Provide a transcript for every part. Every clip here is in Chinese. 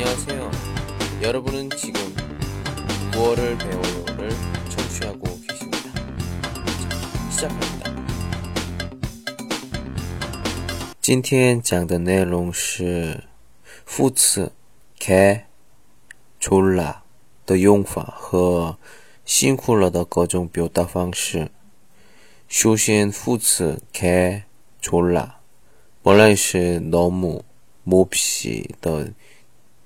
안녕하세요. 여러분은 지금 国어를 배워요를 청취하고 계십니다. 자, 시작합니다. 今天讲的内容是副词 개, 졸라 的用法和辛苦了的各种表达方式。首先，副词 개, 졸라 本来是 너무, 몹시 的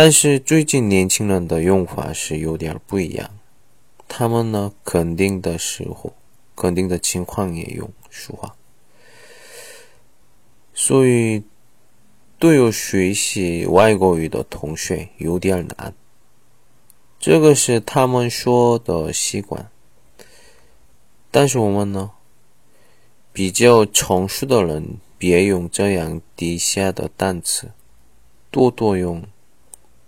但是最近年轻人的用法是有点不一样，他们呢肯定的时候，肯定的情况也用说话，所以对有学习外国语的同学有点难。这个是他们说的习惯，但是我们呢，比较成熟的人别用这样低下的单词，多多用。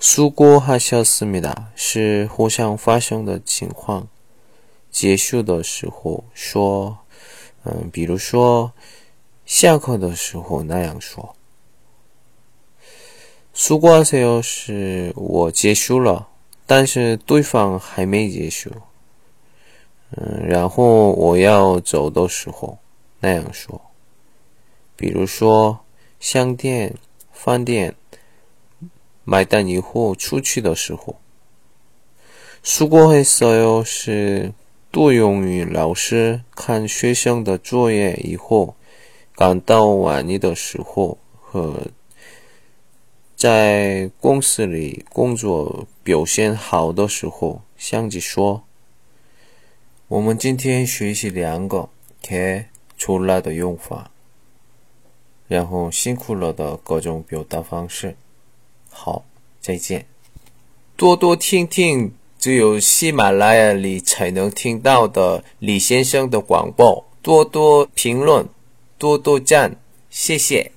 수고하셨습니다是互相发生的情况，结束的时候说，嗯，比如说下课的时候那样说。수고하세요是我结束了，但是对方还没结束，嗯，然后我要走的时候那样说。比如说商店、饭店。 买单以后出去的时候，수고했어요是多用于老师看学生的作业以后感到满意的时候和在公司里工作表现好的时候相继说。我们今天学习两个개졸라的用法，然后辛苦了的各种表达方式。 好，再见。多多听听只有喜马拉雅里才能听到的李先生的广播，多多评论，多多赞，谢谢。